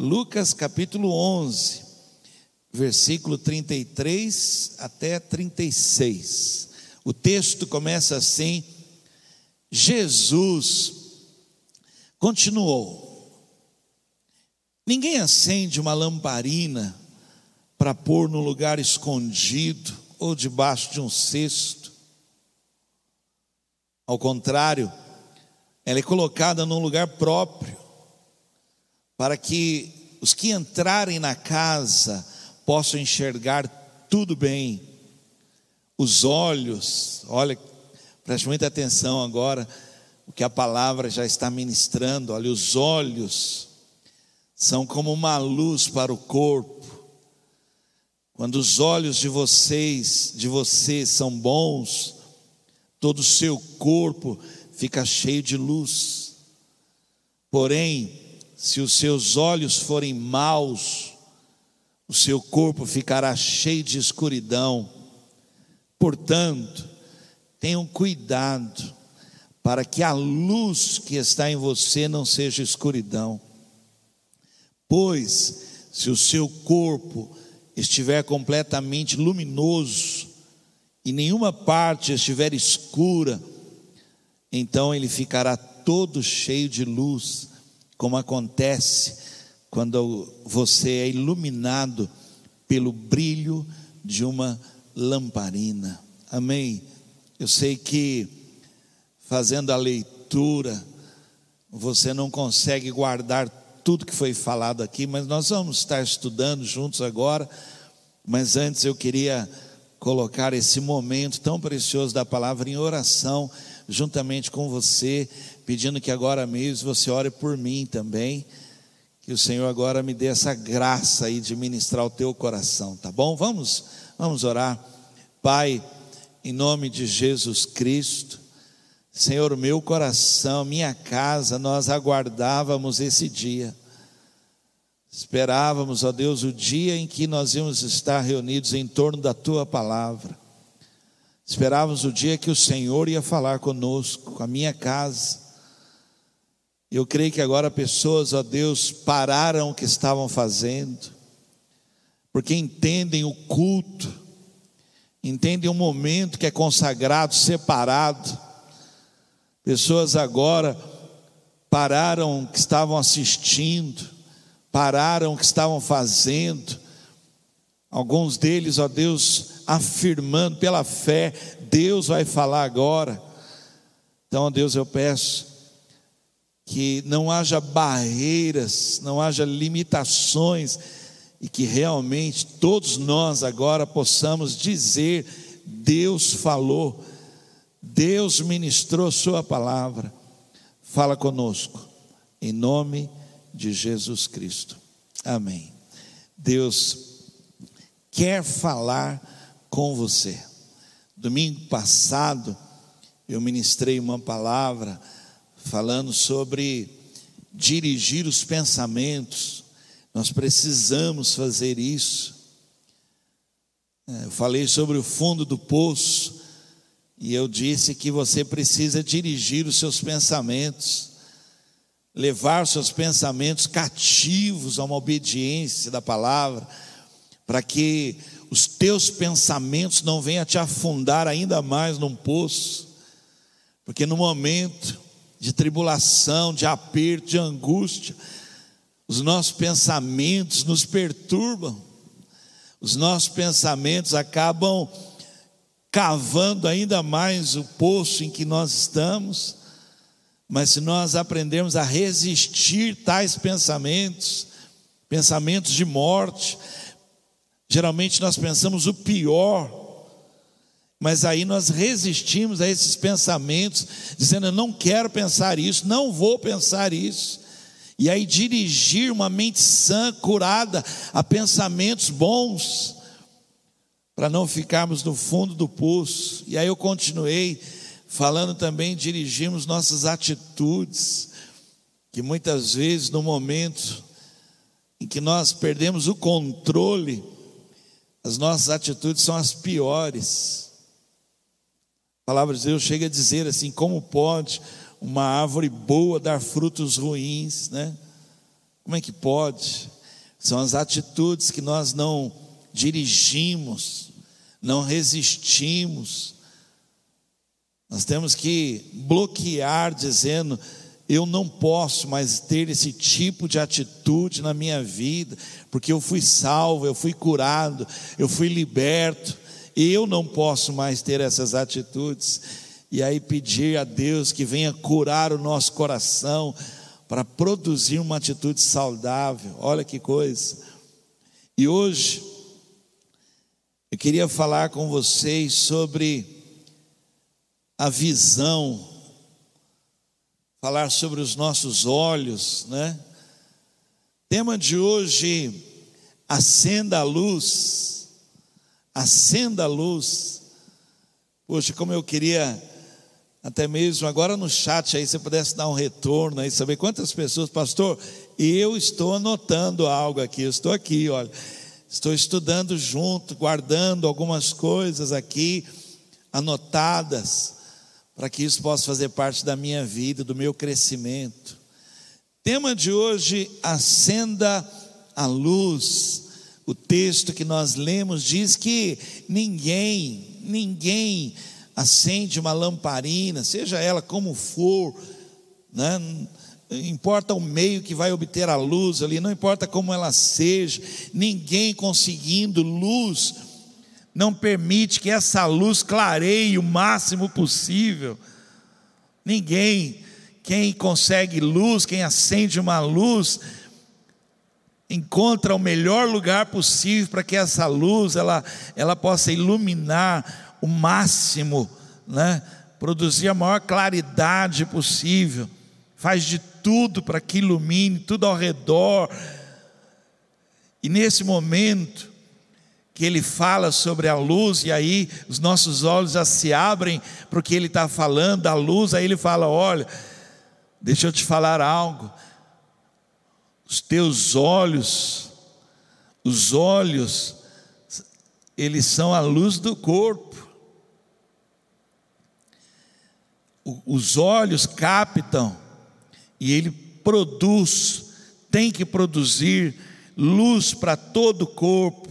Lucas capítulo 11, versículo 33 até 36. O texto começa assim: Jesus continuou. Ninguém acende uma lamparina para pôr num lugar escondido ou debaixo de um cesto. Ao contrário, ela é colocada num lugar próprio para que os que entrarem na casa possam enxergar tudo bem. Os olhos, olha, preste muita atenção agora, o que a palavra já está ministrando, olha, os olhos são como uma luz para o corpo. Quando os olhos de vocês, de você são bons, todo o seu corpo fica cheio de luz. Porém, se os seus olhos forem maus, o seu corpo ficará cheio de escuridão. Portanto, tenham cuidado para que a luz que está em você não seja escuridão. Pois, se o seu corpo estiver completamente luminoso e nenhuma parte estiver escura, então ele ficará todo cheio de luz como acontece quando você é iluminado pelo brilho de uma lamparina. Amém? Eu sei que fazendo a leitura, você não consegue guardar tudo que foi falado aqui, mas nós vamos estar estudando juntos agora. Mas antes eu queria colocar esse momento tão precioso da palavra em oração, juntamente com você, pedindo que agora mesmo você ore por mim também, que o Senhor agora me dê essa graça aí de ministrar o teu coração, tá bom? Vamos, vamos orar. Pai, em nome de Jesus Cristo, Senhor, meu coração, minha casa, nós aguardávamos esse dia. Esperávamos, ó Deus, o dia em que nós íamos estar reunidos em torno da tua palavra. Esperávamos o dia que o Senhor ia falar conosco, com a minha casa. Eu creio que agora pessoas, ó Deus, pararam o que estavam fazendo, porque entendem o culto, entendem o momento que é consagrado, separado. Pessoas agora pararam o que estavam assistindo, pararam o que estavam fazendo. Alguns deles, ó Deus, afirmando pela fé, Deus vai falar agora. Então, ó Deus, eu peço que não haja barreiras, não haja limitações e que realmente todos nós agora possamos dizer: Deus falou, Deus ministrou Sua palavra, fala conosco, em nome de Jesus Cristo. Amém. Deus quer falar com você. Domingo passado, eu ministrei uma palavra falando sobre dirigir os pensamentos. Nós precisamos fazer isso. É, eu falei sobre o fundo do poço e eu disse que você precisa dirigir os seus pensamentos, levar os seus pensamentos cativos a uma obediência da palavra, para que os teus pensamentos não venham te afundar ainda mais num poço, porque no momento de tribulação, de aperto, de angústia. Os nossos pensamentos nos perturbam, os nossos pensamentos acabam cavando ainda mais o poço em que nós estamos, mas se nós aprendermos a resistir tais pensamentos, pensamentos de morte, geralmente nós pensamos o pior, mas aí nós resistimos a esses pensamentos, dizendo: Eu não quero pensar isso, não vou pensar isso. E aí dirigir uma mente sã, curada, a pensamentos bons, para não ficarmos no fundo do poço. E aí eu continuei falando também, dirigimos nossas atitudes, que muitas vezes no momento em que nós perdemos o controle, as nossas atitudes são as piores. A palavra de Deus chega a dizer assim: como pode uma árvore boa dar frutos ruins, né? Como é que pode? São as atitudes que nós não dirigimos, não resistimos. Nós temos que bloquear, dizendo: eu não posso mais ter esse tipo de atitude na minha vida, porque eu fui salvo, eu fui curado, eu fui liberto, e eu não posso mais ter essas atitudes. E aí pedir a Deus que venha curar o nosso coração para produzir uma atitude saudável. Olha que coisa. E hoje eu queria falar com vocês sobre a visão falar sobre os nossos olhos, né? Tema de hoje: acenda a luz, acenda a luz. Poxa, como eu queria, até mesmo agora no chat aí, você pudesse dar um retorno aí, saber quantas pessoas, pastor, eu estou anotando algo aqui, eu estou aqui, olha, estou estudando junto, guardando algumas coisas aqui, anotadas para que isso possa fazer parte da minha vida, do meu crescimento. Tema de hoje: acenda a luz. O texto que nós lemos diz que ninguém, ninguém acende uma lamparina, seja ela como for, né? importa o meio que vai obter a luz ali, não importa como ela seja, ninguém conseguindo luz não permite que essa luz clareie o máximo possível. Ninguém, quem consegue luz, quem acende uma luz, encontra o melhor lugar possível para que essa luz ela, ela possa iluminar o máximo, né? produzir a maior claridade possível, faz de tudo para que ilumine tudo ao redor. E nesse momento, que ele fala sobre a luz, e aí os nossos olhos já se abrem para o que ele está falando, a luz, aí ele fala: Olha, deixa eu te falar algo, os teus olhos, os olhos, eles são a luz do corpo, os olhos captam, e ele produz, tem que produzir luz para todo o corpo,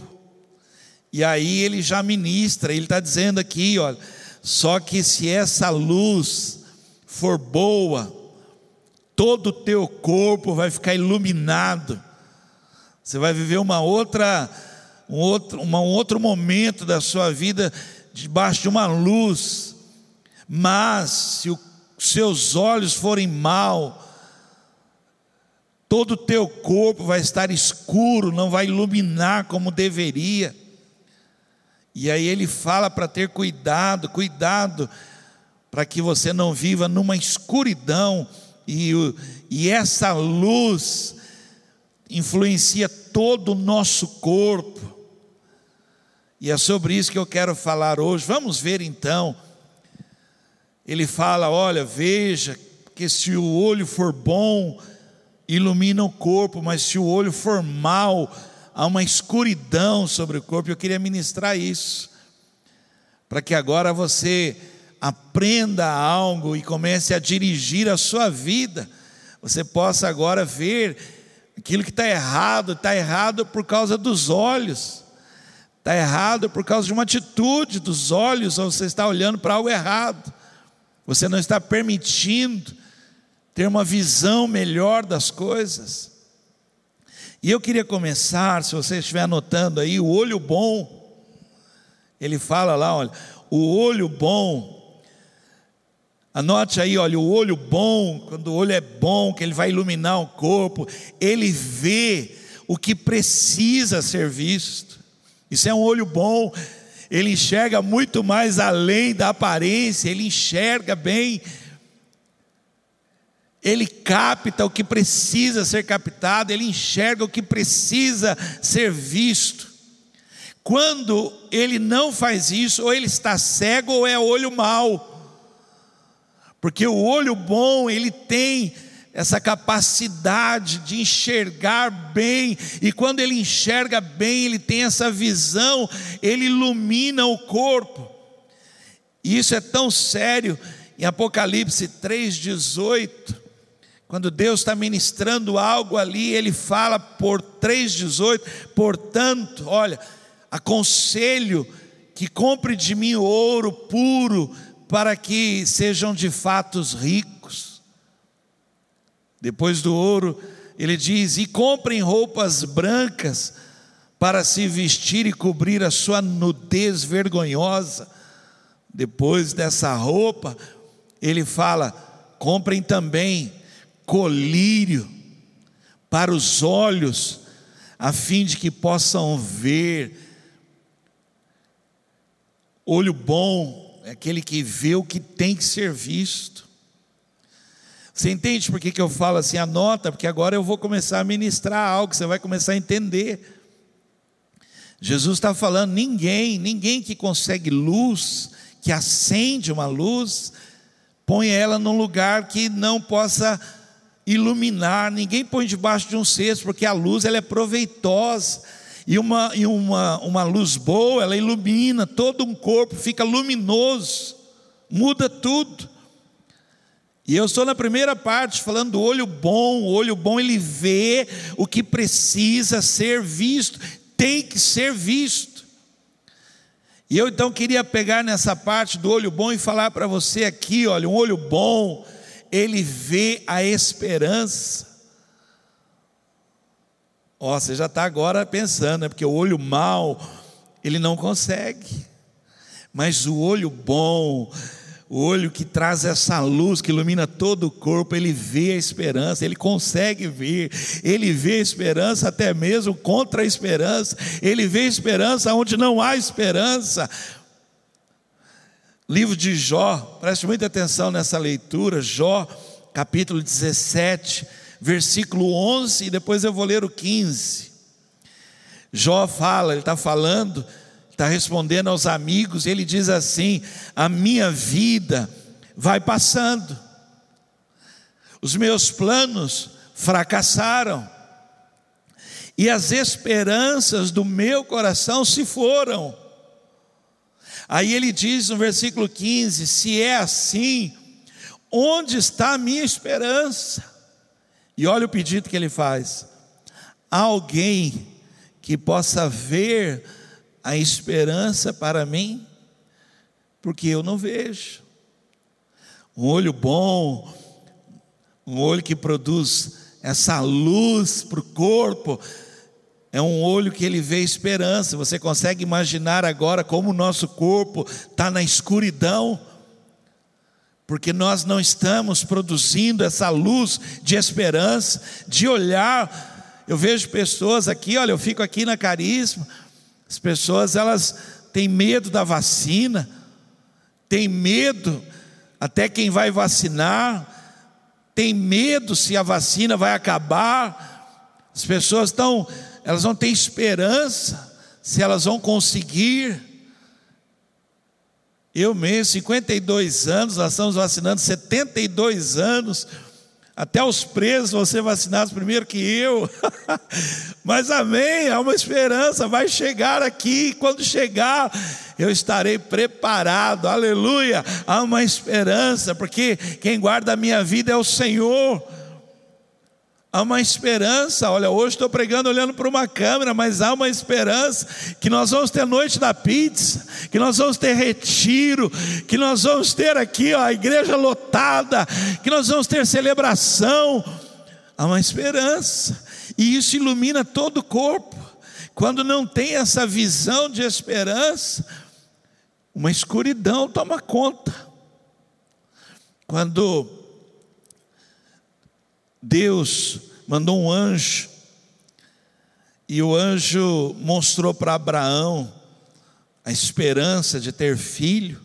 e aí ele já ministra, ele está dizendo aqui, olha, só que se essa luz for boa, todo o teu corpo vai ficar iluminado. Você vai viver uma outra, um outro, uma, um outro momento da sua vida debaixo de uma luz. Mas se os seus olhos forem mal, todo o teu corpo vai estar escuro, não vai iluminar como deveria. E aí ele fala para ter cuidado, cuidado, para que você não viva numa escuridão, e, e essa luz influencia todo o nosso corpo. E é sobre isso que eu quero falar hoje. Vamos ver então. Ele fala: olha, veja, que se o olho for bom, ilumina o corpo, mas se o olho for mau, há uma escuridão sobre o corpo. Eu queria ministrar isso, para que agora você aprenda algo e comece a dirigir a sua vida. Você possa agora ver aquilo que está errado, está errado por causa dos olhos, está errado por causa de uma atitude dos olhos, ou você está olhando para algo errado, você não está permitindo ter uma visão melhor das coisas. E eu queria começar, se você estiver anotando aí, o olho bom. Ele fala lá, olha, o olho bom. Anote aí, olha, o olho bom, quando o olho é bom, que ele vai iluminar o corpo, ele vê o que precisa ser visto. Isso é um olho bom. Ele enxerga muito mais além da aparência, ele enxerga bem ele capta o que precisa ser captado, ele enxerga o que precisa ser visto. Quando ele não faz isso, ou ele está cego ou é olho mau. Porque o olho bom, ele tem essa capacidade de enxergar bem, e quando ele enxerga bem, ele tem essa visão, ele ilumina o corpo. E isso é tão sério, em Apocalipse 3,18 Quando Deus está ministrando algo ali, Ele fala por 3,18: portanto, olha, aconselho que compre de mim ouro puro, para que sejam de fato ricos. Depois do ouro, ele diz: e comprem roupas brancas, para se vestir e cobrir a sua nudez vergonhosa. Depois dessa roupa, ele fala: comprem também colírio para os olhos, a fim de que possam ver. Olho bom é aquele que vê o que tem que ser visto. Você entende por que, que eu falo assim? Anota, porque agora eu vou começar a ministrar algo, você vai começar a entender. Jesus está falando: ninguém, ninguém que consegue luz, que acende uma luz, põe ela num lugar que não possa iluminar, ninguém põe debaixo de um cesto, porque a luz ela é proveitosa, e uma, e uma, uma luz boa, ela ilumina, todo um corpo fica luminoso, muda tudo. E eu estou na primeira parte falando do olho bom, o olho bom ele vê o que precisa ser visto, tem que ser visto. E eu então queria pegar nessa parte do olho bom e falar para você aqui, olha, um olho bom, ele vê a esperança. Ó, você já está agora pensando, é porque o olho mau, ele não consegue. Mas o olho bom, o olho que traz essa luz que ilumina todo o corpo, ele vê a esperança, ele consegue ver, ele vê a esperança até mesmo contra a esperança, ele vê a esperança onde não há esperança. Livro de Jó, preste muita atenção nessa leitura, Jó, capítulo 17, versículo 11, e depois eu vou ler o 15. Jó fala, ele está falando, está respondendo aos amigos, ele diz assim: A minha vida vai passando, os meus planos fracassaram, e as esperanças do meu coração se foram. Aí ele diz no versículo 15: Se é assim, onde está a minha esperança? E olha o pedido que ele faz: alguém que possa ver a esperança para mim, porque eu não vejo. Um olho bom, um olho que produz essa luz para o corpo, é um olho que ele vê esperança. Você consegue imaginar agora como o nosso corpo está na escuridão, porque nós não estamos produzindo essa luz de esperança, de olhar. Eu vejo pessoas aqui, olha, eu fico aqui na Carisma, as pessoas elas têm medo da vacina, têm medo até quem vai vacinar, tem medo se a vacina vai acabar. As pessoas estão elas não têm esperança se elas vão conseguir. Eu mesmo, 52 anos, nós estamos vacinando 72 anos. Até os presos vão ser vacinados primeiro que eu. Mas amém, há uma esperança, vai chegar aqui. Quando chegar, eu estarei preparado. Aleluia. Há uma esperança, porque quem guarda a minha vida é o Senhor. Há uma esperança, olha, hoje estou pregando olhando para uma câmera, mas há uma esperança que nós vamos ter noite da pizza, que nós vamos ter retiro, que nós vamos ter aqui ó, a igreja lotada, que nós vamos ter celebração. Há uma esperança, e isso ilumina todo o corpo. Quando não tem essa visão de esperança, uma escuridão toma conta. Quando Deus mandou um anjo, e o anjo mostrou para Abraão a esperança de ter filho,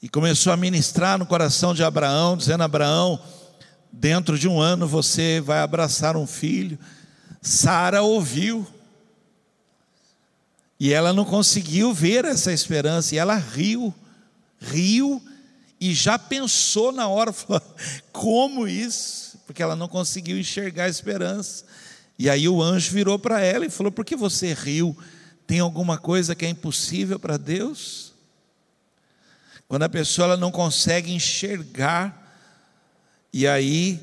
e começou a ministrar no coração de Abraão, dizendo: Abraão, dentro de um ano você vai abraçar um filho. Sara ouviu, e ela não conseguiu ver essa esperança, e ela riu, riu e já pensou na hora, falou, como isso? Porque ela não conseguiu enxergar a esperança. E aí o anjo virou para ela e falou: Por que você riu? Tem alguma coisa que é impossível para Deus? Quando a pessoa ela não consegue enxergar, E aí,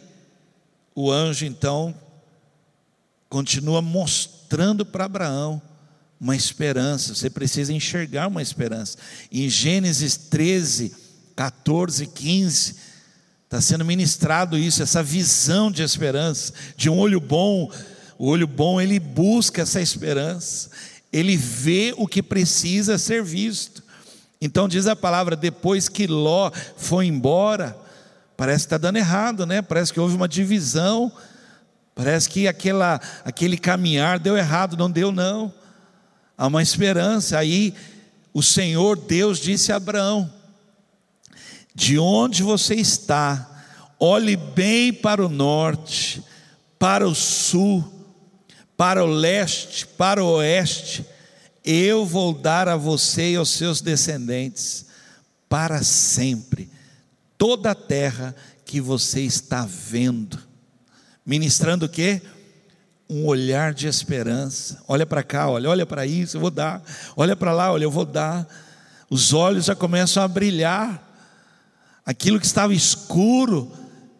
o anjo então continua mostrando para Abraão uma esperança, você precisa enxergar uma esperança. Em Gênesis 13, 14, 15, está sendo ministrado isso, essa visão de esperança, de um olho bom. O olho bom, ele busca essa esperança, ele vê o que precisa ser visto. Então diz a palavra, depois que Ló foi embora, parece que está dando errado, né? Parece que houve uma divisão, parece que aquela, aquele caminhar deu errado, não deu não há uma esperança. Aí o Senhor Deus disse a Abraão: De onde você está, olhe bem para o norte, para o sul, para o leste, para o oeste, eu vou dar a você e aos seus descendentes para sempre toda a terra que você está vendo. Ministrando o quê? um olhar de esperança. Olha para cá, olha, olha para isso, eu vou dar. Olha para lá, olha, eu vou dar. Os olhos já começam a brilhar. Aquilo que estava escuro,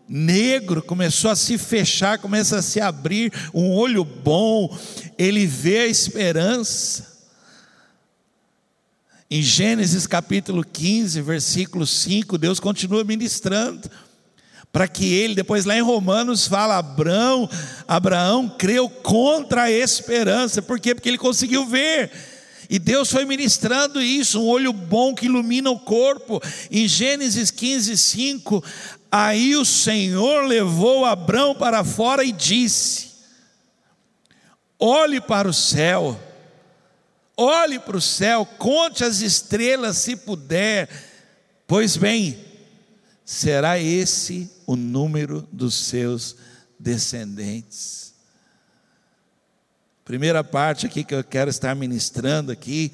negro, começou a se fechar, começa a se abrir. Um olho bom, ele vê a esperança. Em Gênesis capítulo 15, versículo 5, Deus continua ministrando para que ele, depois lá em Romanos fala, Abraão, Abraão creu contra a esperança, por quê? Porque ele conseguiu ver, e Deus foi ministrando isso, um olho bom que ilumina o corpo, em Gênesis 15, 5, aí o Senhor levou Abraão para fora e disse, olhe para o céu, olhe para o céu, conte as estrelas se puder, pois bem, será esse o número dos seus descendentes. Primeira parte aqui que eu quero estar ministrando aqui,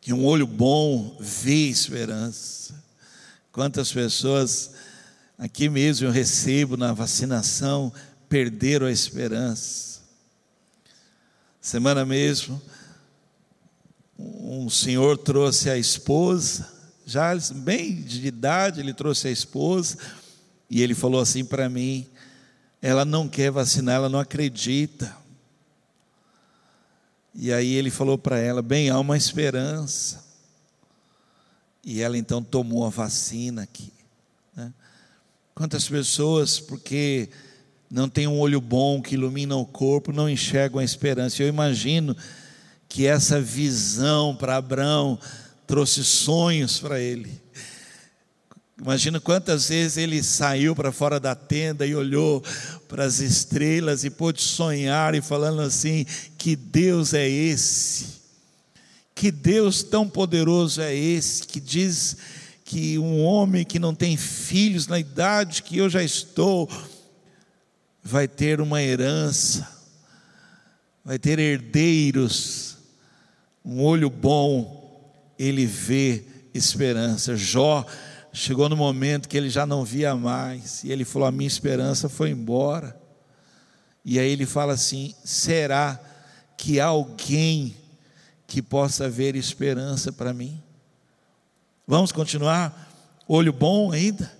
que um olho bom vê esperança. Quantas pessoas aqui mesmo eu recebo na vacinação perderam a esperança. Semana mesmo, um senhor trouxe a esposa já bem de idade, ele trouxe a esposa e ele falou assim para mim: ela não quer vacinar, ela não acredita. E aí ele falou para ela: bem, há uma esperança. E ela então tomou a vacina aqui. Né? Quantas pessoas, porque não tem um olho bom que ilumina o corpo, não enxergam a esperança. Eu imagino que essa visão para Abraão trouxe sonhos para ele. Imagina quantas vezes ele saiu para fora da tenda e olhou para as estrelas e pôde sonhar e falando assim: que Deus é esse, que Deus tão poderoso é esse, que diz que um homem que não tem filhos na idade que eu já estou, vai ter uma herança, vai ter herdeiros, um olho bom ele vê esperança. Jó chegou no momento que ele já não via mais, e ele falou: A minha esperança foi embora. E aí ele fala assim: será que há alguém que possa ver esperança para mim? Vamos continuar? Olho bom ainda?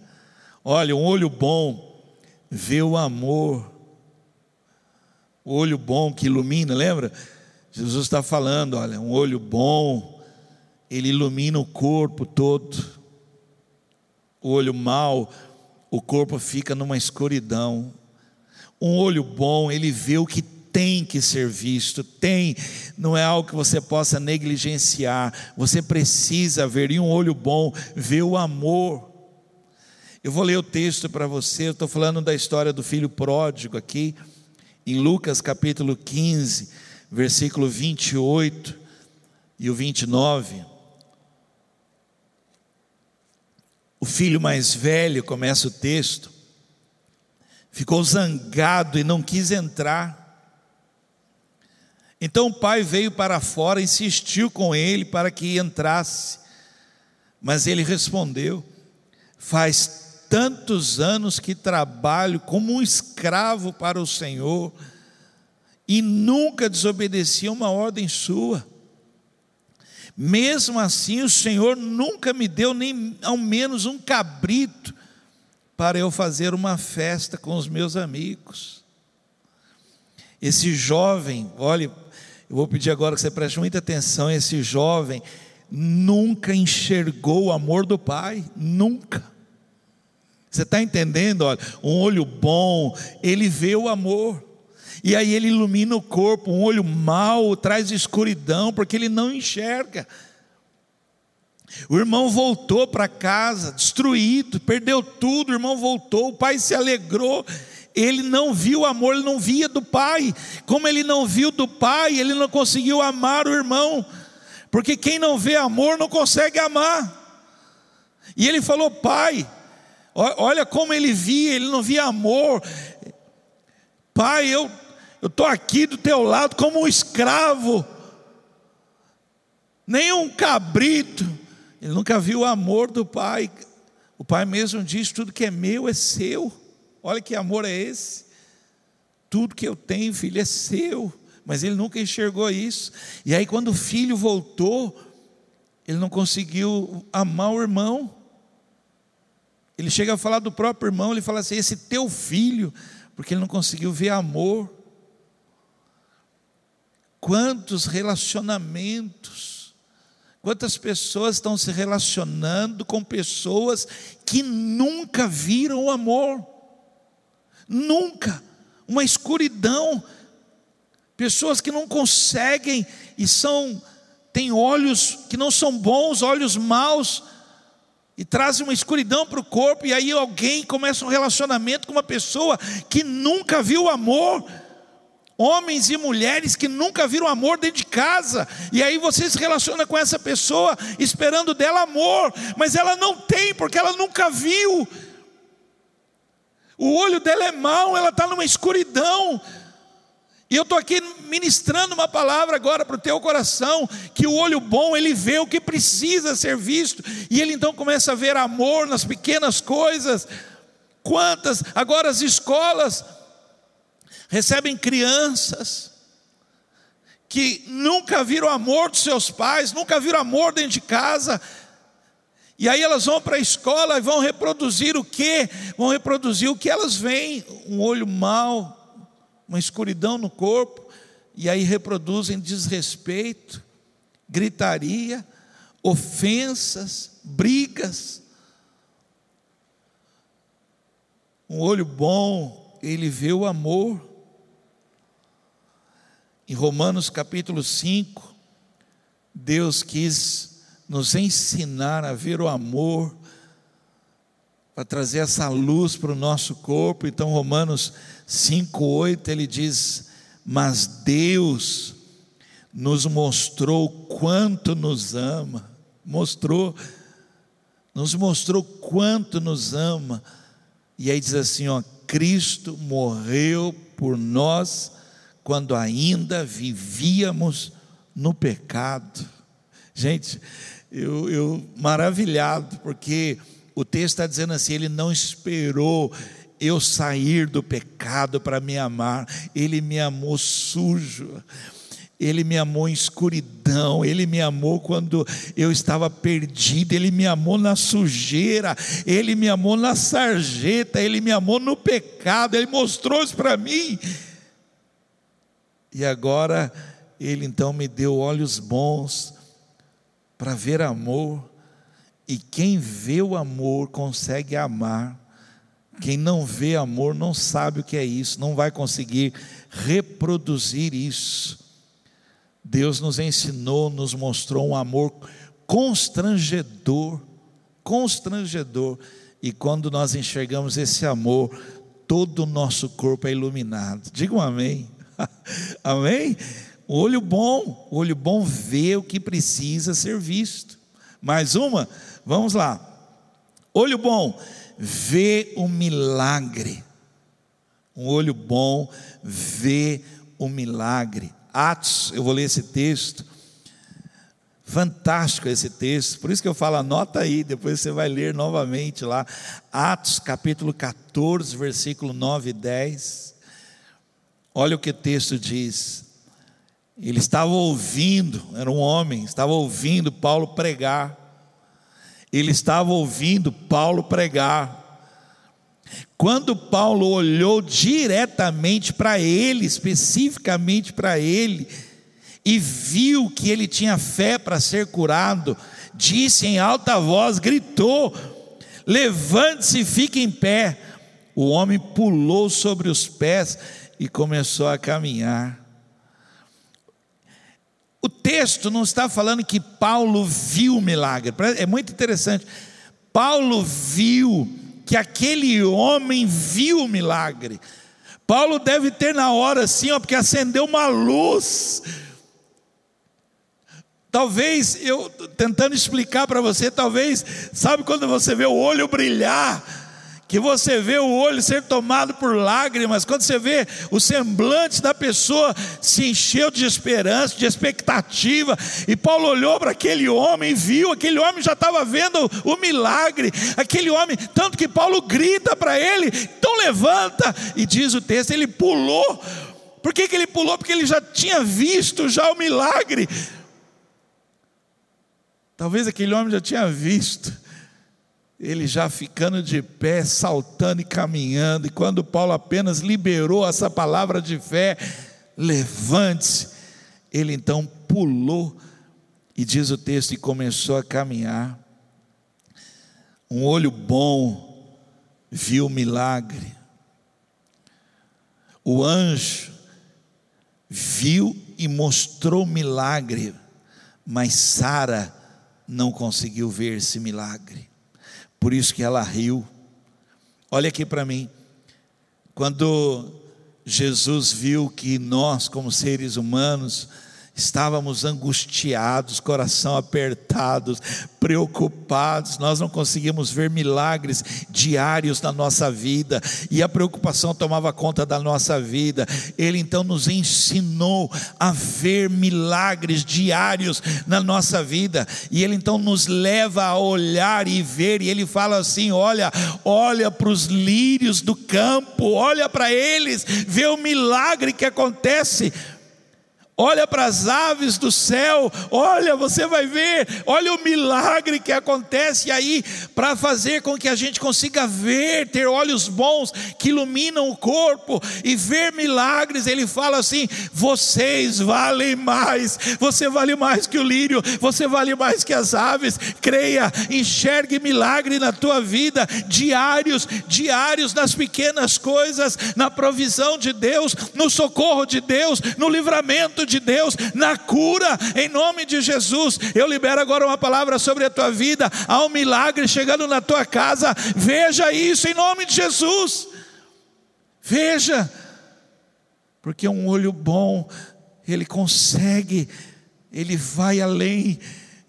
Olha, um olho bom vê o amor, o olho bom que ilumina, lembra? Jesus está falando: olha, um olho bom ele ilumina o corpo todo. O olho mau, o corpo fica numa escuridão. Um olho bom, ele vê o que tem que ser visto, tem, não é algo que você possa negligenciar, você precisa ver, e um olho bom vê o amor. Eu vou ler o texto para você, estou falando da história do filho pródigo aqui, em Lucas capítulo 15, versículo 28 e o 29. O filho mais velho, começa o texto, ficou zangado e não quis entrar. Então o pai veio para fora, insistiu com ele para que entrasse. Mas ele respondeu: Faz tantos anos que trabalho como um escravo para o Senhor e nunca desobedeci uma ordem sua. Mesmo assim, o Senhor nunca me deu nem ao menos um cabrito para eu fazer uma festa com os meus amigos. Esse jovem, olhe, eu vou pedir agora que você preste muita atenção. Esse jovem nunca enxergou o amor do pai, nunca. Você está entendendo? Olha, um olho bom, ele vê o amor. E aí ele ilumina o corpo, um olho mau traz escuridão, porque ele não enxerga. O irmão voltou para casa, destruído, perdeu tudo, o irmão voltou, o pai se alegrou. Ele não viu o amor, ele não via do pai. Como ele não viu do pai, ele não conseguiu amar o irmão. Porque quem não vê amor não consegue amar. E ele falou: Pai, olha como ele via, ele não via amor. Pai, eu eu estou aqui do teu lado como um escravo, nem um cabrito. Ele nunca viu o amor do pai. O pai mesmo diz: tudo que é meu é seu. Olha que amor é esse. Tudo que eu tenho, filho, é seu. Mas ele nunca enxergou isso. E aí, quando o filho voltou, ele não conseguiu amar o irmão. Ele chega a falar do próprio irmão, ele fala assim: esse teu filho, porque ele não conseguiu ver amor. Quantos relacionamentos, quantas pessoas estão se relacionando com pessoas que nunca viram o amor, nunca, uma escuridão, pessoas que não conseguem e são, têm olhos que não são bons, olhos maus, e trazem uma escuridão para o corpo, e aí alguém começa um relacionamento com uma pessoa que nunca viu o amor, Homens e mulheres que nunca viram amor dentro de casa, e aí você se relaciona com essa pessoa esperando dela amor, mas ela não tem, porque ela nunca viu. O olho dela é mau, ela está numa escuridão. E eu estou aqui ministrando uma palavra agora para o teu coração, que o olho bom, ele vê o que precisa ser visto, e ele então começa a ver amor nas pequenas coisas. Quantas, agora as escolas, recebem crianças que nunca viram amor dos seus pais, nunca viram amor dentro de casa, e aí elas vão para a escola e vão reproduzir o que? Vão reproduzir o que elas veem, um olho mau, uma escuridão no corpo, e aí reproduzem desrespeito, gritaria, ofensas, brigas. Um olho bom, ele vê o amor, em Romanos capítulo 5, Deus quis nos ensinar a ver o amor, para trazer essa luz para o nosso corpo. Então, Romanos 5,8 ele diz: Mas Deus nos mostrou quanto nos ama, mostrou, nos mostrou quanto nos ama. E aí diz assim: ó, Cristo morreu por nós quando ainda vivíamos no pecado. Gente, eu, eu maravilhado, porque o texto está dizendo assim: ele não esperou eu sair do pecado para me amar, ele me amou sujo. Ele me amou em escuridão, Ele me amou quando eu estava perdido, Ele me amou na sujeira, Ele me amou na sarjeta, Ele me amou no pecado, Ele mostrou isso para mim. E agora ele então me deu olhos bons para ver amor. E quem vê o amor consegue amar. Quem não vê amor não sabe o que é isso, não vai conseguir reproduzir isso. Deus nos ensinou, nos mostrou um amor constrangedor, constrangedor. E quando nós enxergamos esse amor, todo o nosso corpo é iluminado. Diga um amém. Amém? Olho bom, olho bom vê o que precisa ser visto. Mais uma, vamos lá. Olho bom, vê o milagre. Um olho bom vê o milagre. Atos, eu vou ler esse texto. Fantástico esse texto, por isso que eu falo, anota aí, depois você vai ler novamente lá. Atos capítulo 14, versículo 9 e 10. Olha o que o texto diz. Ele estava ouvindo, era um homem, estava ouvindo Paulo pregar. Ele estava ouvindo Paulo pregar. Quando Paulo olhou diretamente para ele, especificamente para ele, e viu que ele tinha fé para ser curado, disse em alta voz, gritou: Levante-se fique em pé. O homem pulou sobre os pés e começou a caminhar. O texto não está falando que Paulo viu o milagre, é muito interessante. Paulo viu que aquele homem viu o milagre. Paulo deve ter na hora assim, ó, porque acendeu uma luz. Talvez eu tentando explicar para você, talvez, sabe quando você vê o olho brilhar? Que você vê o olho ser tomado por lágrimas, quando você vê o semblante da pessoa se encheu de esperança, de expectativa, e Paulo olhou para aquele homem e viu, aquele homem já estava vendo o milagre, aquele homem, tanto que Paulo grita para ele, então levanta, e diz o texto, ele pulou, por que, que ele pulou? Porque ele já tinha visto já o milagre, talvez aquele homem já tinha visto, ele já ficando de pé, saltando e caminhando, e quando Paulo apenas liberou essa palavra de fé, levante-se, ele então pulou, e diz o texto, e começou a caminhar. Um olho bom viu o milagre, o anjo viu e mostrou milagre, mas Sara não conseguiu ver esse milagre por isso que ela riu. Olha aqui para mim. Quando Jesus viu que nós, como seres humanos, estávamos angustiados, coração apertados, preocupados, nós não conseguíamos ver milagres diários na nossa vida, e a preocupação tomava conta da nossa vida. Ele então nos ensinou a ver milagres diários na nossa vida, e ele então nos leva a olhar e ver, e ele fala assim: olha, olha para os lírios do campo, olha para eles, vê o milagre que acontece Olha para as aves do céu, olha, você vai ver, olha o milagre que acontece aí para fazer com que a gente consiga ver, ter olhos bons que iluminam o corpo e ver milagres. Ele fala assim: vocês valem mais, você vale mais que o lírio, você vale mais que as aves. Creia, enxergue milagre na tua vida, diários, diários nas pequenas coisas, na provisão de Deus, no socorro de Deus, no livramento de Deus, na cura, em nome de Jesus. Eu libero agora uma palavra sobre a tua vida. Há um milagre chegando na tua casa. Veja isso em nome de Jesus. Veja, porque um olho bom, ele consegue, ele vai além,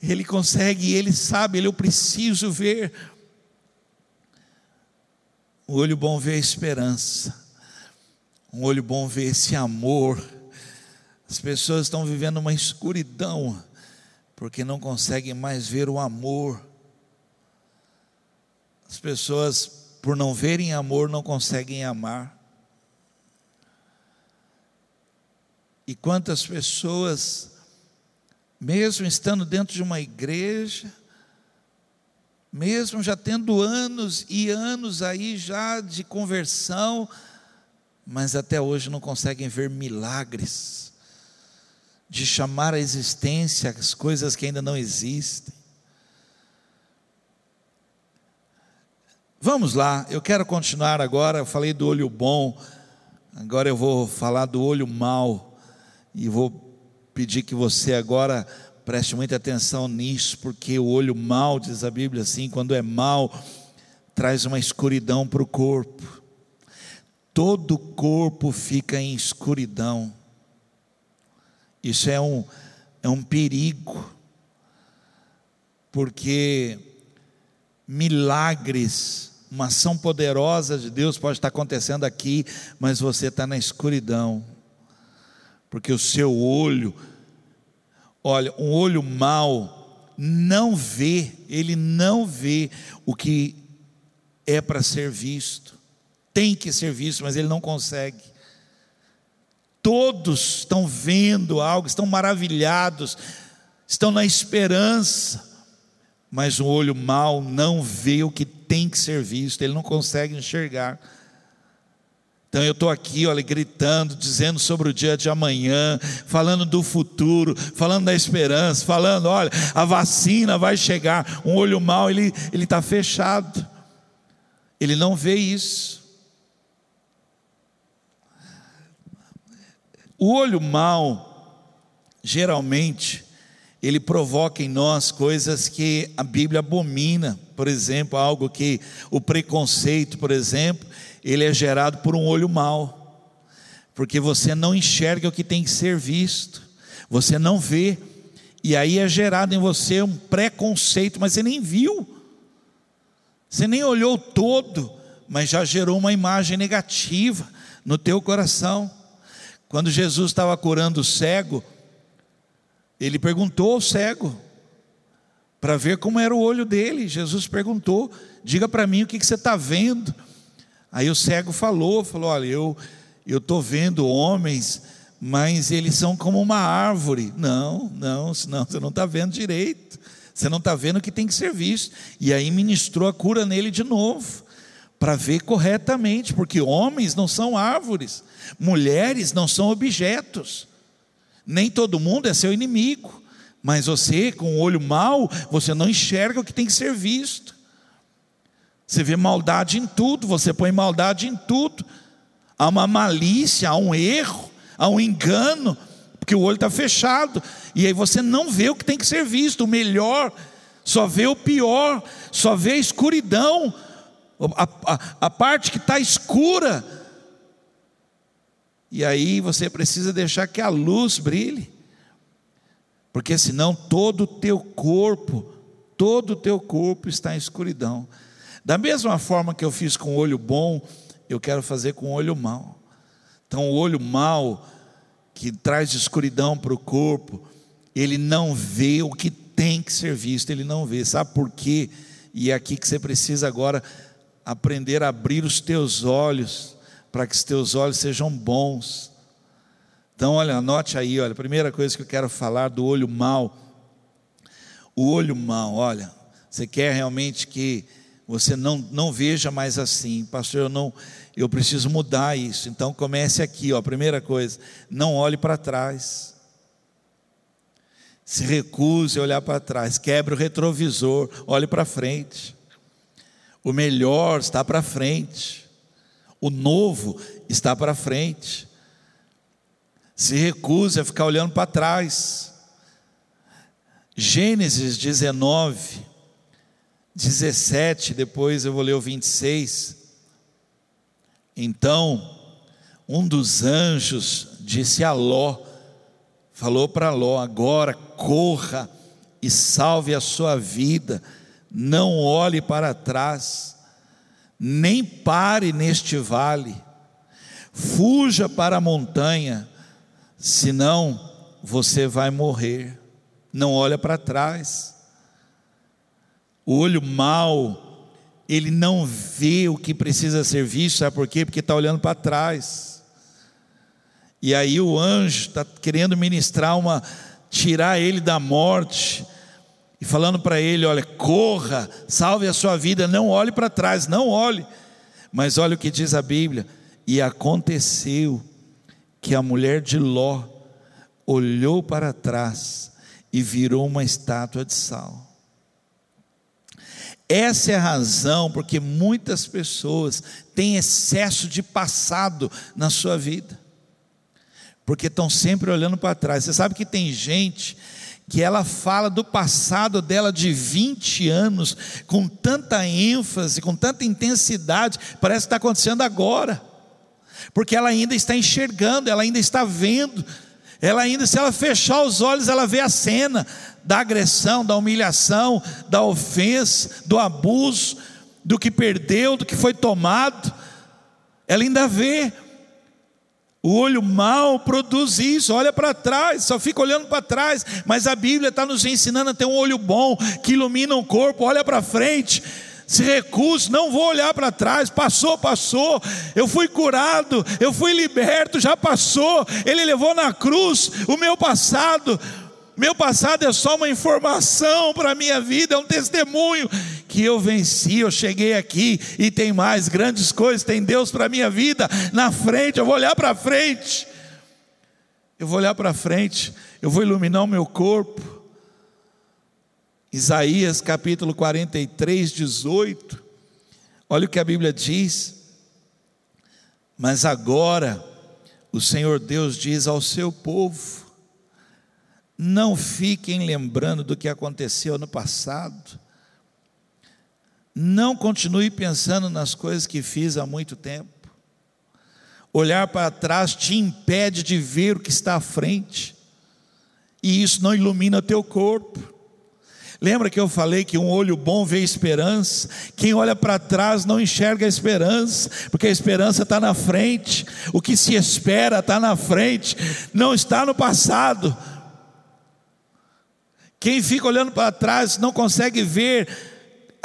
ele consegue, ele sabe, ele eu preciso ver. O olho bom vê a esperança, um olho bom vê esse amor as pessoas estão vivendo uma escuridão, porque não conseguem mais ver o amor. As pessoas, por não verem amor, não conseguem amar. E quantas pessoas, mesmo estando dentro de uma igreja, mesmo já tendo anos e anos aí já de conversão, mas até hoje não conseguem ver milagres de chamar à existência as coisas que ainda não existem. Vamos lá, eu quero continuar agora. Eu falei do olho bom, agora eu vou falar do olho mau, e vou pedir que você agora preste muita atenção nisso, porque o olho mau, diz a Bíblia assim, quando é mau, traz uma escuridão para o corpo. Todo o corpo fica em escuridão. Isso é um, é um perigo, porque milagres, uma ação poderosa de Deus pode estar acontecendo aqui, mas você está na escuridão, porque o seu olho, olha, um olho mau não vê, ele não vê o que é para ser visto, tem que ser visto, mas ele não consegue todos estão vendo algo, estão maravilhados, estão na esperança, mas o olho mau não vê o que tem que ser visto, ele não consegue enxergar. Então eu estou aqui, olha, gritando, dizendo sobre o dia de amanhã, falando do futuro, falando da esperança, falando, olha, a vacina vai chegar. Um olho mau, ele está fechado, ele não vê isso. O olho mau, geralmente, ele provoca em nós coisas que a Bíblia abomina, por exemplo, algo que o preconceito, por exemplo, ele é gerado por um olho mau, porque você não enxerga o que tem que ser visto, você não vê, e aí é gerado em você um preconceito, mas você nem viu, você nem olhou todo, mas já gerou uma imagem negativa no teu coração. Quando Jesus estava curando o cego, ele perguntou ao cego, para ver como era o olho dele. Jesus perguntou: Diga para mim o que, que você está vendo. Aí o cego falou, falou: olha, eu eu estou vendo homens, mas eles são como uma árvore. Não, não, não, você não está vendo direito. Você não está vendo o que tem que ser visto. E aí ministrou a cura nele de novo, para ver corretamente, porque homens não são árvores, mulheres não são objetos. Nem todo mundo é seu inimigo, mas você, com o olho mau, você não enxerga o que tem que ser visto. Você vê maldade em tudo, você põe maldade em tudo. Há uma malícia, há um erro, há um engano, porque o olho está fechado. E aí você não vê o que tem que ser visto, o melhor, só vê o pior, só vê a escuridão, a, a, a parte que está escura. E aí você precisa deixar que a luz brilhe, porque senão todo o teu corpo, todo o teu corpo está em escuridão. Da mesma forma que eu fiz com o olho bom, eu quero fazer com o olho mau. Então, o olho mau, que traz escuridão para o corpo, ele não vê o que tem que ser visto, ele não vê. Sabe por quê? E é aqui que você precisa agora aprender a abrir os teus olhos, para que os teus olhos sejam bons. Então, olha, anote aí, olha, a primeira coisa que eu quero falar do olho mau. O olho mau, olha, você quer realmente que você não, não veja mais assim, pastor, eu não, eu preciso mudar isso. Então comece aqui, ó, primeira coisa, não olhe para trás. Se recuse a olhar para trás, quebre o retrovisor, olhe para frente. O melhor está para frente. O novo está para frente. Se recuse a ficar olhando para trás. Gênesis 19 17, depois eu vou ler o 26. Então, um dos anjos disse a Ló, falou para Ló: agora corra e salve a sua vida, não olhe para trás, nem pare neste vale, fuja para a montanha, senão você vai morrer. Não olha para trás. O olho mau, ele não vê o que precisa ser visto, sabe por quê? Porque está olhando para trás. E aí o anjo está querendo ministrar uma, tirar ele da morte, e falando para ele: olha, corra, salve a sua vida, não olhe para trás, não olhe. Mas olha o que diz a Bíblia: e aconteceu que a mulher de Ló olhou para trás e virou uma estátua de sal. Essa é a razão porque muitas pessoas têm excesso de passado na sua vida, porque estão sempre olhando para trás. Você sabe que tem gente que ela fala do passado dela de 20 anos com tanta ênfase, com tanta intensidade, parece que está acontecendo agora, porque ela ainda está enxergando, ela ainda está vendo, ela ainda, se ela fechar os olhos, ela vê a cena da agressão, da humilhação, da ofensa, do abuso, do que perdeu, do que foi tomado. Ela ainda vê. O olho mau produz isso, olha para trás, só fica olhando para trás, mas a Bíblia está nos ensinando a ter um olho bom, que ilumina o corpo, olha para frente, se recusa, não vou olhar para trás, passou, passou, eu fui curado, eu fui liberto, já passou, Ele levou na cruz o meu passado, meu passado é só uma informação para a minha vida, é um testemunho porque eu venci, eu cheguei aqui e tem mais grandes coisas, tem Deus para a minha vida na frente, eu vou olhar para frente. Eu vou olhar para frente, eu vou iluminar o meu corpo. Isaías capítulo 43, 18. Olha o que a Bíblia diz. Mas agora, o Senhor Deus diz ao seu povo: não fiquem lembrando do que aconteceu no passado. Não continue pensando nas coisas que fiz há muito tempo. Olhar para trás te impede de ver o que está à frente, e isso não ilumina teu corpo. Lembra que eu falei que um olho bom vê esperança? Quem olha para trás não enxerga a esperança, porque a esperança está na frente, o que se espera está na frente, não está no passado. Quem fica olhando para trás não consegue ver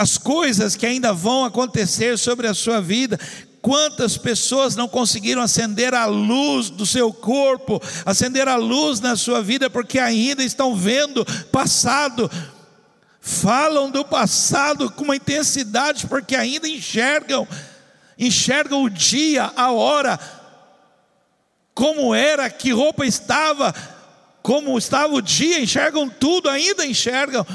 as coisas que ainda vão acontecer sobre a sua vida. Quantas pessoas não conseguiram acender a luz do seu corpo, acender a luz na sua vida, porque ainda estão vendo passado, falam do passado com uma intensidade, porque ainda enxergam, enxergam o dia, a hora, como era, que roupa estava, como estava o dia, enxergam tudo, ainda enxergam.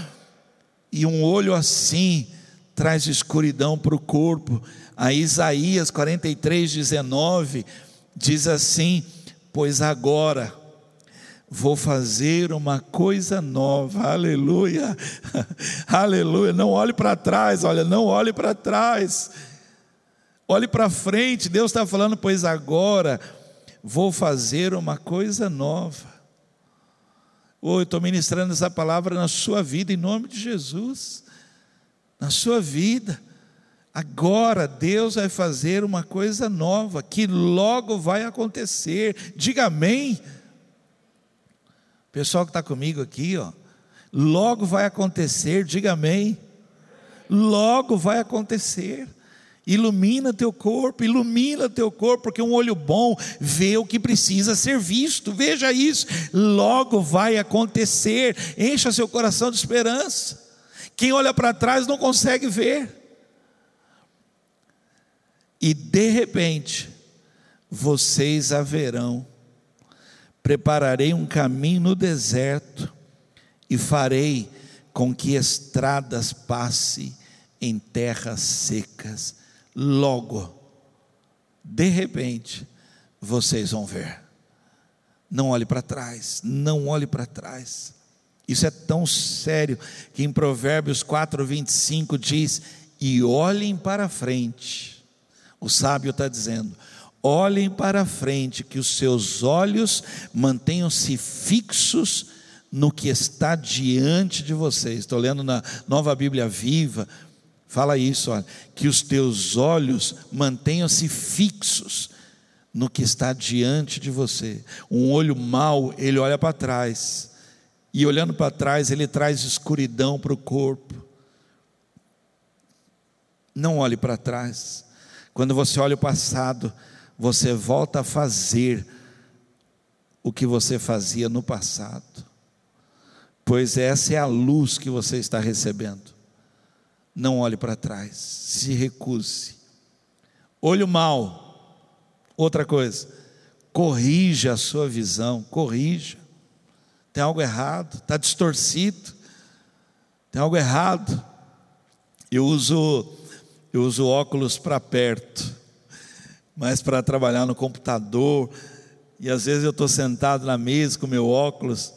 E um olho assim traz escuridão para o corpo. A Isaías 43, 19 diz assim: Pois agora vou fazer uma coisa nova, aleluia, aleluia. Não olhe para trás, olha, não olhe para trás, olhe para frente. Deus está falando, pois agora vou fazer uma coisa nova. Oh, eu estou ministrando essa palavra na sua vida, em nome de Jesus. Na sua vida. Agora Deus vai fazer uma coisa nova, que logo vai acontecer. Diga amém. Pessoal que está comigo aqui, ó. Logo vai acontecer, diga amém. Logo vai acontecer. Ilumina teu corpo, ilumina teu corpo, porque um olho bom vê o que precisa ser visto. Veja isso, logo vai acontecer. Encha seu coração de esperança. Quem olha para trás não consegue ver. E de repente, vocês haverão. Prepararei um caminho no deserto e farei com que estradas passe em terras secas logo, de repente, vocês vão ver. Não olhe para trás, não olhe para trás. Isso é tão sério que em Provérbios 4, 25 diz: E olhem para frente. O sábio está dizendo: olhem para frente, que os seus olhos mantenham-se fixos no que está diante de vocês. Estou lendo na nova Bíblia Viva, Fala isso, olha, que os teus olhos mantenham-se fixos no que está diante de você. Um olho mau, ele olha para trás. E olhando para trás, ele traz escuridão para o corpo. Não olhe para trás. Quando você olha o passado, você volta a fazer o que você fazia no passado. Pois essa é a luz que você está recebendo não olhe para trás, se recuse. Olho mal, outra coisa, corrija a sua visão, corrija. Tem algo errado, está distorcido, tem algo errado. Eu uso, eu uso óculos para perto, mas para trabalhar no computador, e às vezes eu estou sentado na mesa com meu óculos,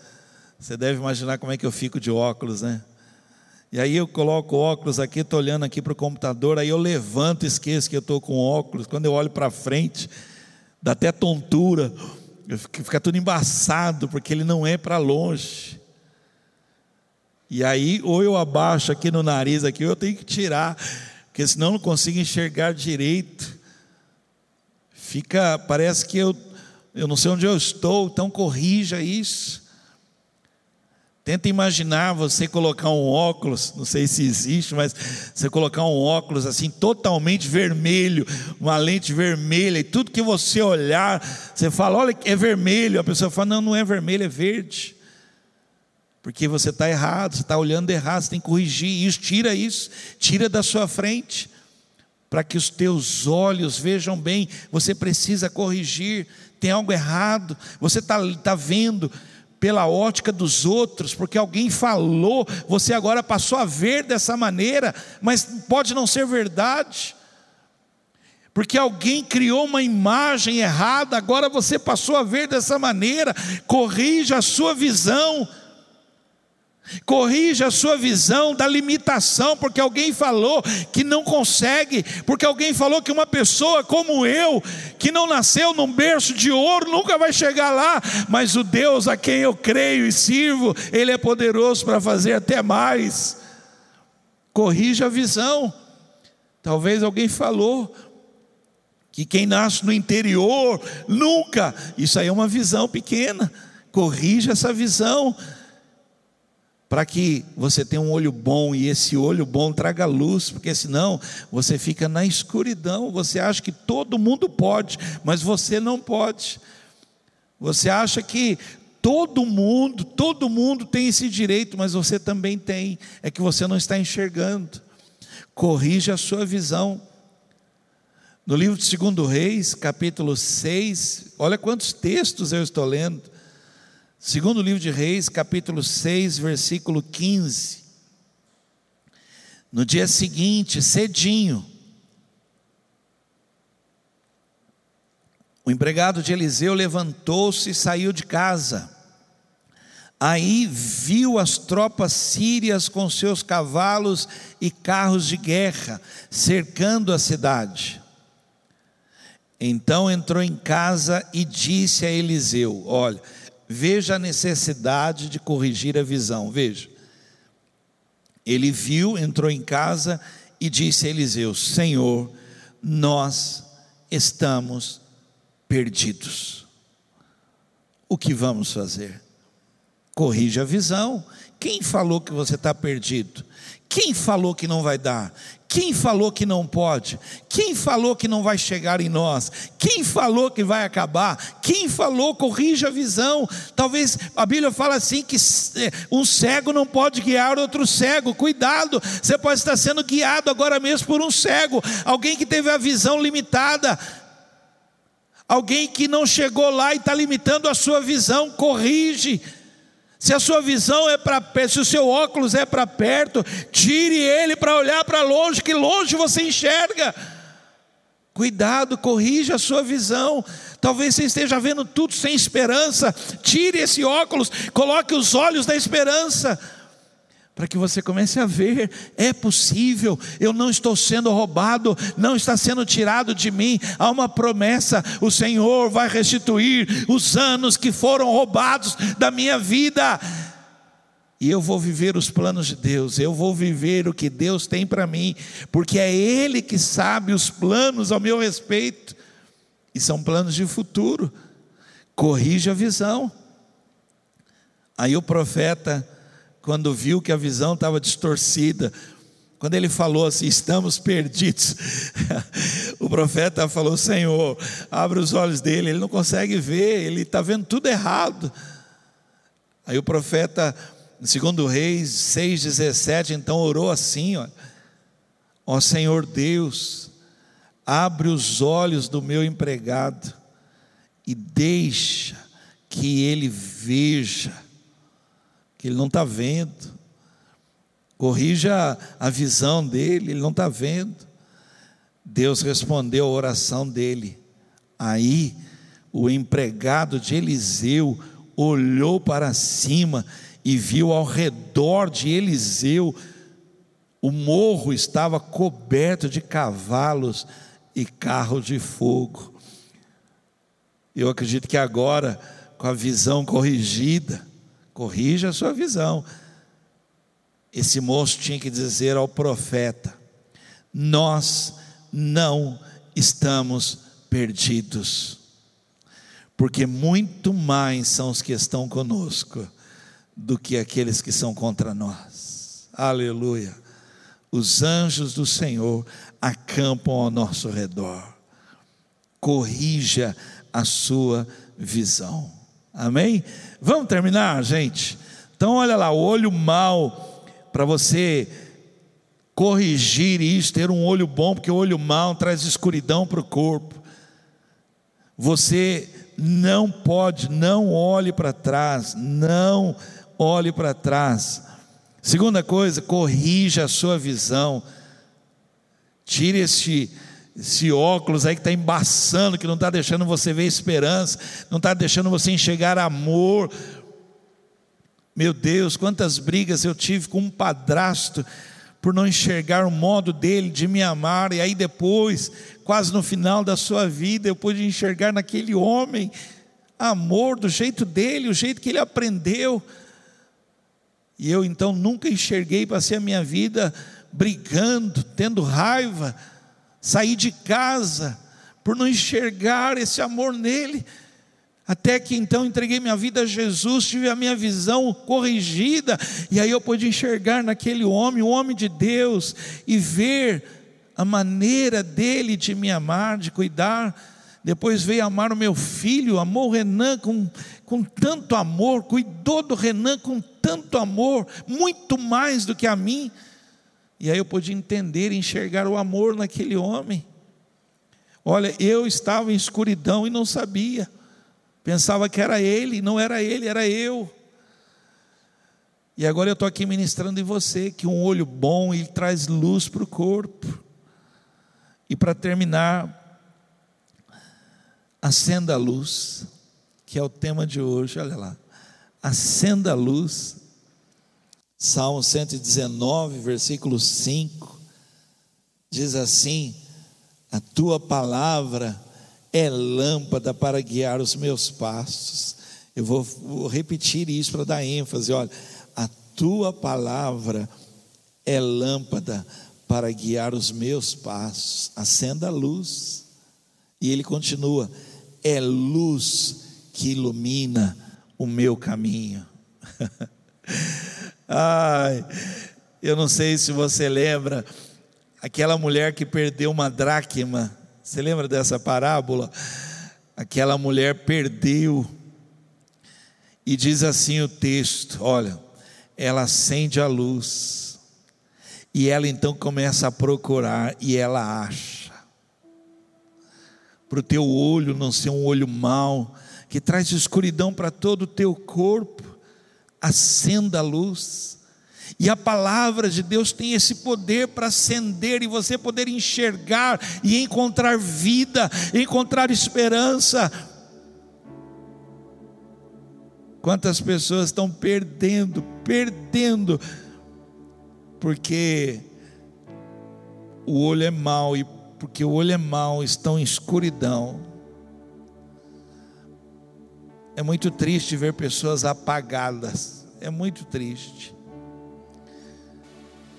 você deve imaginar como é que eu fico de óculos, né? E aí eu coloco óculos aqui, estou olhando aqui para o computador, aí eu levanto esqueço que eu estou com óculos. Quando eu olho para frente, dá até tontura, fica tudo embaçado, porque ele não é para longe. E aí, ou eu abaixo aqui no nariz, aqui, ou eu tenho que tirar, porque senão eu não consigo enxergar direito. Fica, parece que eu, eu não sei onde eu estou, então corrija isso. Tenta imaginar você colocar um óculos, não sei se existe, mas você colocar um óculos assim totalmente vermelho, uma lente vermelha, e tudo que você olhar, você fala, olha, é vermelho. A pessoa fala, não, não é vermelho, é verde. porque você está errado, você está olhando errado, você tem que corrigir isso, tira isso, tira da sua frente, para que os teus olhos vejam bem, você precisa corrigir, tem algo errado, você está tá vendo pela ótica dos outros, porque alguém falou, você agora passou a ver dessa maneira, mas pode não ser verdade. Porque alguém criou uma imagem errada, agora você passou a ver dessa maneira, corrija a sua visão. Corrija a sua visão da limitação, porque alguém falou que não consegue, porque alguém falou que uma pessoa como eu, que não nasceu num berço de ouro, nunca vai chegar lá, mas o Deus a quem eu creio e sirvo, Ele é poderoso para fazer até mais. Corrija a visão. Talvez alguém falou que quem nasce no interior nunca, isso aí é uma visão pequena. Corrija essa visão para que você tenha um olho bom e esse olho bom traga luz, porque senão você fica na escuridão, você acha que todo mundo pode, mas você não pode. Você acha que todo mundo, todo mundo tem esse direito, mas você também tem, é que você não está enxergando. Corrija a sua visão. No livro de 2 Reis, capítulo 6, olha quantos textos eu estou lendo. Segundo livro de Reis, capítulo 6, versículo 15. No dia seguinte, cedinho, o empregado de Eliseu levantou-se e saiu de casa. Aí viu as tropas sírias com seus cavalos e carros de guerra cercando a cidade. Então entrou em casa e disse a Eliseu: Olha, veja a necessidade de corrigir a visão. Veja. Ele viu, entrou em casa e disse a Eliseu: Senhor, nós estamos perdidos. O que vamos fazer? Corrija a visão. Quem falou que você está perdido? Quem falou que não vai dar? Quem falou que não pode? Quem falou que não vai chegar em nós? Quem falou que vai acabar? Quem falou corrija a visão? Talvez a Bíblia fala assim que é, um cego não pode guiar outro cego. Cuidado, você pode estar sendo guiado agora mesmo por um cego, alguém que teve a visão limitada. Alguém que não chegou lá e está limitando a sua visão, corrige. Se a sua visão é para perto, se o seu óculos é para perto, tire ele para olhar para longe, que longe você enxerga. Cuidado, corrija a sua visão. Talvez você esteja vendo tudo sem esperança. Tire esse óculos, coloque os olhos da esperança para que você comece a ver, é possível, eu não estou sendo roubado, não está sendo tirado de mim, há uma promessa: o Senhor vai restituir os anos que foram roubados da minha vida. E eu vou viver os planos de Deus, eu vou viver o que Deus tem para mim, porque é Ele que sabe os planos ao meu respeito, e são planos de futuro. Corrija a visão. Aí o profeta quando viu que a visão estava distorcida, quando ele falou assim, estamos perdidos, o profeta falou: Senhor, abre os olhos dele, ele não consegue ver, ele está vendo tudo errado. Aí o profeta, segundo Reis 6,17, então orou assim: ó, ó Senhor Deus, abre os olhos do meu empregado e deixa que ele veja que ele não está vendo. Corrija a visão dele, ele não está vendo. Deus respondeu a oração dele. Aí o empregado de Eliseu olhou para cima e viu ao redor de Eliseu o morro estava coberto de cavalos e carros de fogo. Eu acredito que agora, com a visão corrigida, corrija a sua visão. Esse moço tinha que dizer ao profeta: Nós não estamos perdidos, porque muito mais são os que estão conosco do que aqueles que são contra nós. Aleluia. Os anjos do Senhor acampam ao nosso redor. Corrija a sua visão. Amém? Vamos terminar, gente? Então, olha lá, o olho mau, para você corrigir isso, ter um olho bom, porque o olho mau traz escuridão para o corpo. Você não pode, não olhe para trás, não olhe para trás. Segunda coisa, corrija a sua visão. Tire esse, esse óculos aí que está embaçando, que não está deixando você ver esperança, não está deixando você enxergar amor. Meu Deus, quantas brigas eu tive com um padrasto por não enxergar o modo dele de me amar, e aí depois, quase no final da sua vida, eu pude enxergar naquele homem amor do jeito dele, o jeito que ele aprendeu. E eu então nunca enxerguei, passei a minha vida brigando, tendo raiva, saí de casa por não enxergar esse amor nele. Até que então entreguei minha vida a Jesus, tive a minha visão corrigida, e aí eu pude enxergar naquele homem, o homem de Deus, e ver a maneira dele de me amar, de cuidar. Depois veio amar o meu filho, amou o Renan com, com tanto amor, cuidou do Renan com tanto amor, muito mais do que a mim. E aí eu pude entender e enxergar o amor naquele homem. Olha, eu estava em escuridão e não sabia. Pensava que era ele, não era ele, era eu. E agora eu estou aqui ministrando em você que um olho bom ele traz luz para o corpo. E para terminar, acenda a luz, que é o tema de hoje, olha lá. Acenda a luz. Salmo 119, versículo 5, diz assim: A tua palavra é lâmpada para guiar os meus passos. Eu vou, vou repetir isso para dar ênfase. Olha, a tua palavra é lâmpada para guiar os meus passos. Acenda a luz. E ele continua: é luz que ilumina o meu caminho. Ai, eu não sei se você lembra aquela mulher que perdeu uma dracma você lembra dessa parábola? Aquela mulher perdeu, e diz assim o texto: olha, ela acende a luz, e ela então começa a procurar, e ela acha. Para o teu olho não ser um olho mau, que traz escuridão para todo o teu corpo, acenda a luz e a palavra de Deus tem esse poder para acender e você poder enxergar e encontrar vida, encontrar esperança. Quantas pessoas estão perdendo, perdendo, porque o olho é mau e porque o olho é mau, estão em escuridão. É muito triste ver pessoas apagadas, é muito triste.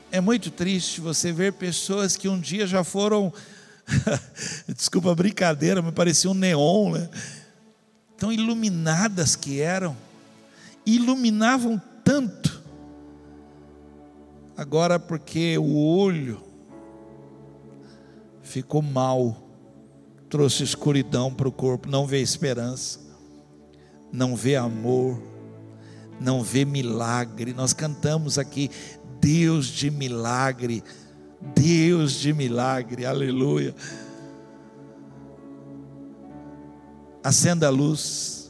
É muito triste você ver pessoas que um dia já foram, desculpa a brincadeira, me parecia um neon, né? tão iluminadas que eram, iluminavam tanto, agora porque o olho ficou mal, trouxe escuridão para o corpo, não vê esperança, não vê amor, não vê milagre. Nós cantamos aqui, Deus de milagre, Deus de milagre, aleluia. Acenda a luz.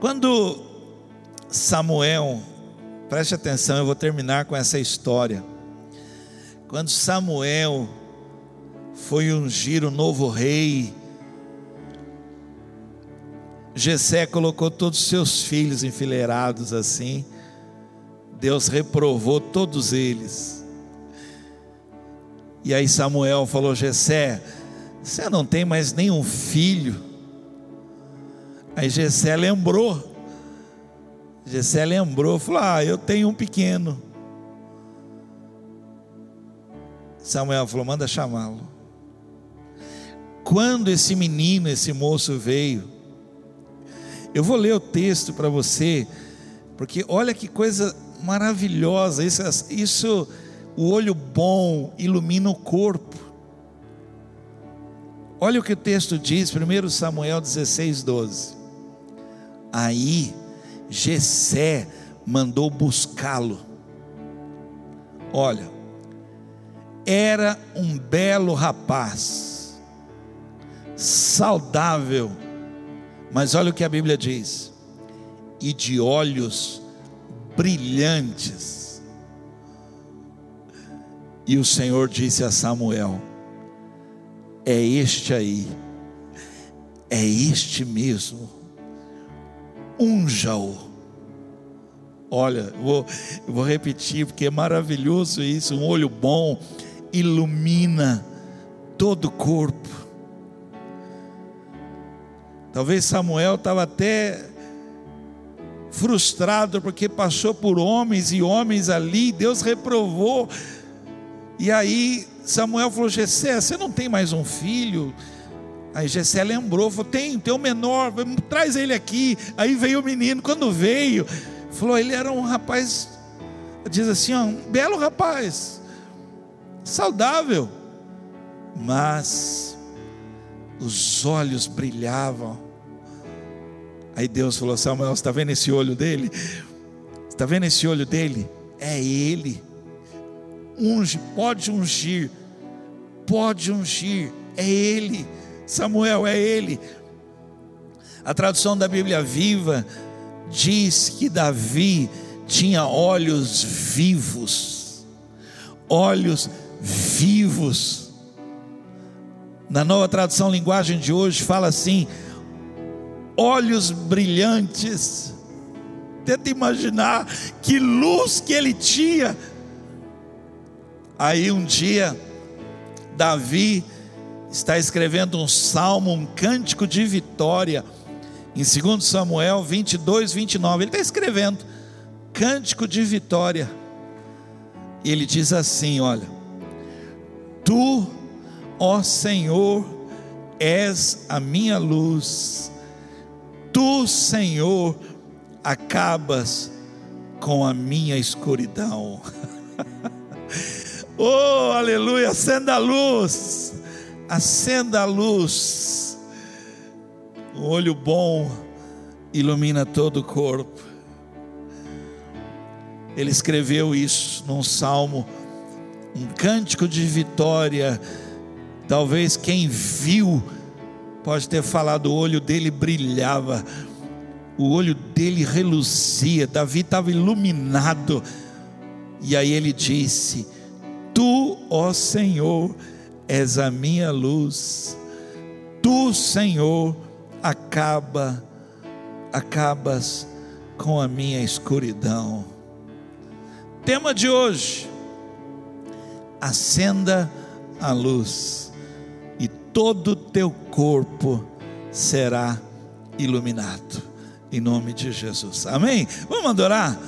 Quando Samuel, preste atenção, eu vou terminar com essa história. Quando Samuel foi ungir o novo rei, Jessé colocou todos os seus filhos enfileirados assim, Deus reprovou todos eles. E aí Samuel falou: Jessé, você não tem mais nenhum filho. Aí Jessé lembrou. Jessé lembrou, falou: Ah, eu tenho um pequeno. Samuel falou: Manda chamá-lo. Quando esse menino, esse moço veio, eu vou ler o texto para você, porque olha que coisa maravilhosa. Isso, isso, o olho bom ilumina o corpo. Olha o que o texto diz, 1 Samuel 16, 12. Aí Jessé mandou buscá-lo. Olha, era um belo rapaz, saudável, mas olha o que a Bíblia diz: e de olhos brilhantes. E o Senhor disse a Samuel: É este aí, é este mesmo, unja-o. Olha, vou, vou repetir, porque é maravilhoso isso. Um olho bom ilumina todo o corpo. Talvez Samuel estava até frustrado porque passou por homens e homens ali, Deus reprovou. E aí Samuel falou: Gessé, você não tem mais um filho? Aí Gessé lembrou, falou: tem, tem o um menor, traz ele aqui. Aí veio o menino, quando veio, falou: ele era um rapaz, diz assim, ó, um belo rapaz, saudável, mas os olhos brilhavam. Aí Deus falou: Samuel, está vendo esse olho dele? Está vendo esse olho dele? É ele. Unge, pode ungir, pode ungir, é ele. Samuel, é ele. A tradução da Bíblia viva diz que Davi tinha olhos vivos, olhos vivos. Na nova tradução linguagem de hoje fala assim: olhos brilhantes. Tenta imaginar que luz que ele tinha. Aí um dia, Davi está escrevendo um salmo, um cântico de vitória, em 2 Samuel 22, 29. Ele está escrevendo cântico de vitória. E ele diz assim: Olha, tu, ó Senhor, és a minha luz tu, Senhor, acabas com a minha escuridão. oh, aleluia! Acenda a luz, acenda a luz. O olho bom ilumina todo o corpo. Ele escreveu isso num salmo, um cântico de vitória. Talvez quem viu Pode ter falado, o olho dele brilhava, o olho dele reluzia, Davi estava iluminado. E aí ele disse: Tu, ó Senhor, és a minha luz. Tu, Senhor, acaba acabas com a minha escuridão. Tema de hoje: acenda a luz todo o teu corpo será iluminado. Em nome de Jesus. Amém? Vamos adorar?